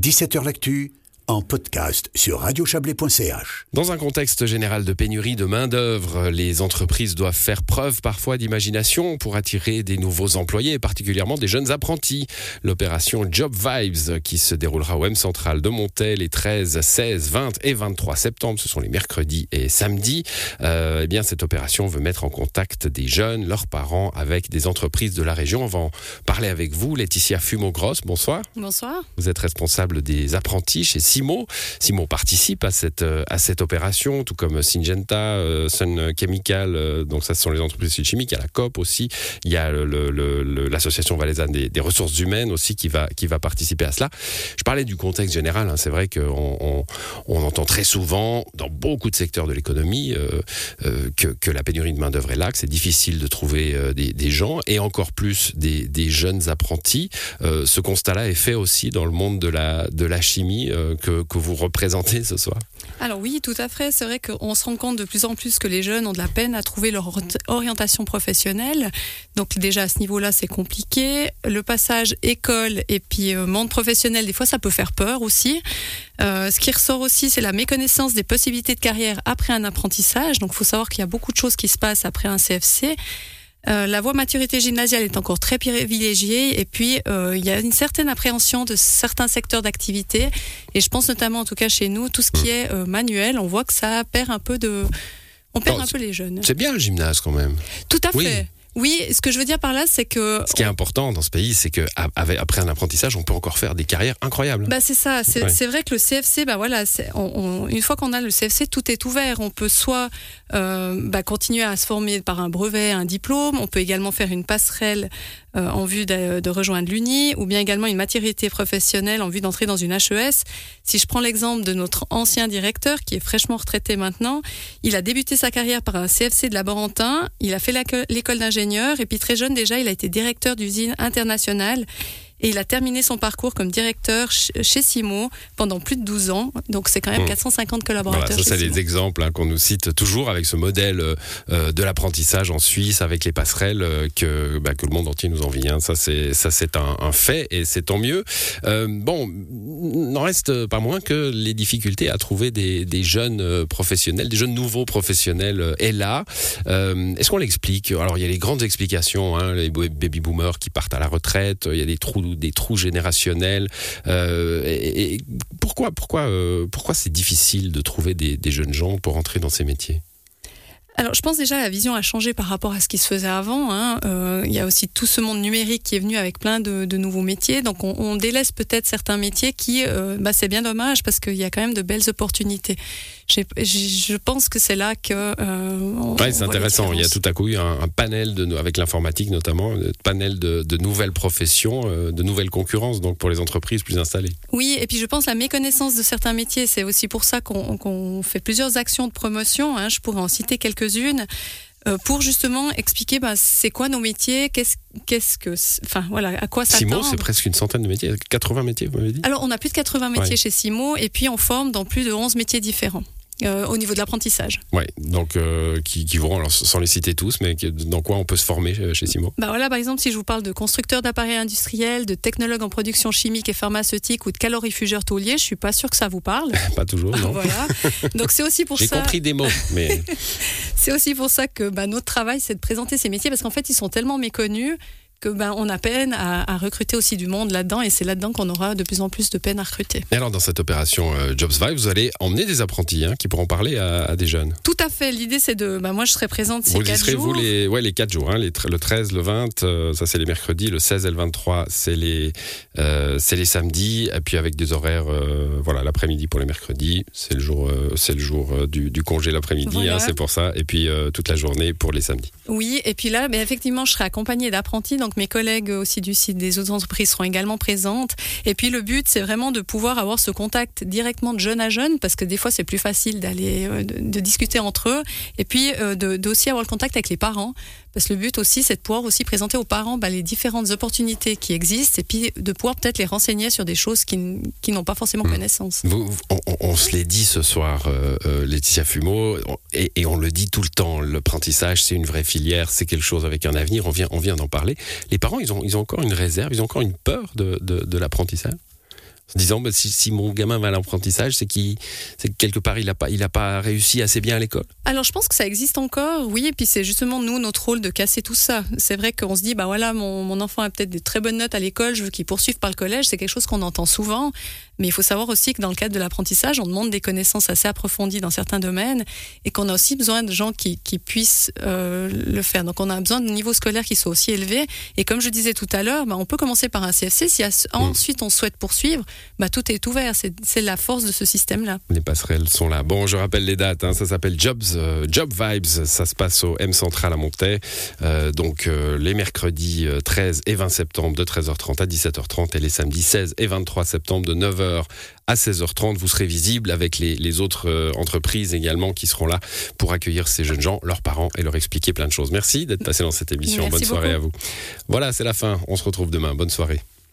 17h L'actu en podcast sur radiochablais.ch. Dans un contexte général de pénurie de main-d'œuvre, les entreprises doivent faire preuve parfois d'imagination pour attirer des nouveaux employés, particulièrement des jeunes apprentis. L'opération Job Vibes, qui se déroulera au M Central de Montel les 13, 16, 20 et 23 septembre, ce sont les mercredis et samedis. Euh, eh bien, cette opération veut mettre en contact des jeunes, leurs parents, avec des entreprises de la région. On va en parler avec vous, Laetitia Fumo-Gross. Bonsoir. Bonsoir. Vous êtes responsable des apprentis chez Simo. Simo participe à cette, euh, à cette opération, tout comme Syngenta, euh, Sun Chemical, euh, donc ça ce sont les entreprises chimiques, il y a la COP aussi, il y a l'association valaisanne des, ressources humaines aussi qui va, qui va participer à cela. Je parlais du contexte général, hein. c'est vrai qu'on on, entend très souvent dans beaucoup de secteurs de l'économie que, que, la pénurie de main-d'œuvre est là, que c'est difficile de trouver des, gens et encore plus des, des jeunes apprentis. ce constat-là est fait aussi dans le monde de la, de la chimie que que, vous représentez ce soir Alors oui, tout à fait. C'est vrai qu'on se rend compte de plus en plus que les jeunes ont de la peine à trouver leur orientation professionnelle. Donc déjà à ce niveau-là, c'est compliqué. Le passage école et puis euh, monde professionnel, des fois, ça peut faire peur aussi. Euh, ce qui ressort aussi, c'est la méconnaissance des possibilités de carrière après un apprentissage. Donc il faut savoir qu'il y a beaucoup de choses qui se passent après un CFC. Euh, la voie maturité gymnasiale est encore très privilégiée et puis euh, il y a une certaine appréhension de certains secteurs d'activité et je pense notamment en tout cas chez nous tout ce qui hmm. est euh, manuel on voit que ça perd un peu de on perd un peu les jeunes. C'est bien le gymnase quand même. Tout à fait. Oui, ce que je veux dire par là, c'est que. Ce qui est important dans ce pays, c'est que après un apprentissage, on peut encore faire des carrières incroyables. Bah c'est ça. C'est vrai que le CFC, bah voilà, une fois qu'on a le CFC, tout est ouvert. On peut soit euh, bah, continuer à se former par un brevet, un diplôme. On peut également faire une passerelle en vue de, rejoindre l'Uni, ou bien également une maturité professionnelle en vue d'entrer dans une HES. Si je prends l'exemple de notre ancien directeur, qui est fraîchement retraité maintenant, il a débuté sa carrière par un CFC de laborantin, il a fait l'école d'ingénieur, et puis très jeune déjà, il a été directeur d'usine internationale et il a terminé son parcours comme directeur chez Simo pendant plus de 12 ans. Donc c'est quand même 450 hmm. collaborateurs. Voilà, ça, c'est des exemples hein, qu'on nous cite toujours avec ce modèle euh, de l'apprentissage en Suisse, avec les passerelles euh, que, bah, que le monde entier nous envie. Hein. Ça, c'est, ça, c'est un, un, fait et c'est tant mieux. Euh, bon, n'en reste pas moins que les difficultés à trouver des, des jeunes professionnels, des jeunes nouveaux professionnels est là. est-ce qu'on l'explique? Alors, il y a les grandes explications, hein, les baby boomers qui partent à la retraite, il y a des trous des trous générationnels. Euh, et, pourquoi, pourquoi, euh, pourquoi c'est difficile de trouver des, jeunes gens pour entrer dans ces métiers? Alors, je pense déjà la vision a changé par rapport à ce qui se faisait avant. Hein. Euh, il y a aussi tout ce monde numérique qui est venu avec plein de, nouveaux métiers. Donc, on, délaisse peut-être certains métiers qui, bah, c'est bien dommage parce qu'il y a quand même de belles opportunités je pense que c'est là que. Euh, c'est intéressant. Il y a tout à coup un, un panel de, avec l'informatique notamment, un panel de, nouvelles professions, euh, de nouvelles concurrences, donc pour les entreprises plus installées. Oui, et puis je pense la méconnaissance de certains métiers, c'est aussi pour ça qu'on fait plusieurs actions de promotion. Hein. je pourrais en citer quelques-unes. Euh, pour justement expliquer bah, c'est quoi nos métiers, qu'est-ce qu'est-ce que, enfin voilà, à quoi ça Simo, c'est presque une centaine de métiers, 80 métiers, vous m'avez dit? Alors on a plus de 80 métiers chez Simo et puis on forme dans plus de 11 métiers différents. Euh, au niveau de l'apprentissage. Oui, donc euh, qui, qui, vont, alors, sans les citer tous, mais dans quoi on peut se former chez Simo bah voilà, Par exemple, si je vous parle de constructeur d'appareils industriels, de technologue en production chimique et pharmaceutique ou de calorifugeur taulier, je suis pas sûr que ça vous parle. pas toujours, non. voilà. Donc c'est aussi pour ça. J'ai compris des mots, mais. c'est aussi pour ça que bah, notre travail, c'est de présenter ces métiers parce qu'en fait, ils sont tellement méconnus que ben on a peine à, recruter aussi du monde là-dedans et c'est là-dedans qu'on aura de plus en plus de peine à recruter. Et alors dans cette opération euh, Jobs Vive, vous allez emmener des apprentis hein, qui pourront parler à, des jeunes. Tout à fait. L'idée c'est de, ben, moi je serai présente ces vous quatre serez, jours. Vous les, ouais, les quatre jours, hein, les, le 13, le 20, euh, ça c'est les mercredis, le 16 et le 23 c'est les euh, c'est les samedis et puis avec des horaires, voilà l'après-midi pour les mercredis, c'est le jour c'est le jour du, du congé l'après-midi, hein, c'est pour ça et puis toute la journée pour les samedis. Oui et puis là, ben, effectivement je serai accompagnée d'apprentis donc mes collègues aussi du site des autres entreprises seront également présentes. Et puis le but, c'est vraiment de pouvoir avoir ce contact directement de jeune à jeune, parce que des fois c'est plus facile d'aller euh, de, discuter entre eux, et puis euh, d'aussi avoir le contact avec les parents, parce que le but aussi, c'est de pouvoir aussi présenter aux parents bah, les différentes opportunités qui existent, et puis de pouvoir peut-être les renseigner sur des choses qui, n'ont pas forcément hmm. connaissance. on, se l'est dit ce soir, euh, Laetitia Fumeau, et, et, on le dit tout le temps, l'apprentissage, c'est une vraie filière, c'est quelque chose avec un avenir, on vient, on vient d'en parler. Les parents, ils ont, ils ont encore une réserve, ils ont encore une peur de, de, l'apprentissage? En disant bah, si, mon gamin va à l'apprentissage, c'est c'est que quelque part il n'a pas, il a pas réussi assez bien à l'école. Alors je pense que ça existe encore, oui, et puis c'est justement nous notre rôle de casser tout ça. C'est vrai qu'on se dit bah voilà mon, mon enfant a peut-être des très bonnes notes à l'école, je veux qu'il poursuive par le collège, c'est quelque chose qu'on entend souvent, mais il faut savoir aussi que dans le cadre de l'apprentissage, on demande des connaissances assez approfondies dans certains domaines et qu'on a aussi besoin de gens qui, qui puissent euh, le faire. Donc on a besoin de niveaux scolaires qui soient aussi élevés. Et comme je disais tout à l'heure, bah, on peut commencer par un CFC. Si ensuite on souhaite poursuivre, bah, tout est ouvert. C'est la force de ce système-là. Les passerelles sont là. Bon, je rappelle les dates. Hein. Ça s'appelle Jobs, euh, Job Vibes. Ça se passe au M Central à Montaix. Euh, donc les mercredis 13 et 20 septembre de 13h30 à 17h30 et les samedis 16 et 23 septembre de 9h à 16h30. Vous serez visible avec les, les autres entreprises également qui seront là pour accueillir ces jeunes gens, leurs parents et leur expliquer plein de choses. Merci d'être passé dans cette émission. Bonne soirée à vous. Voilà, c'est la fin. On se retrouve demain. Bonne soirée.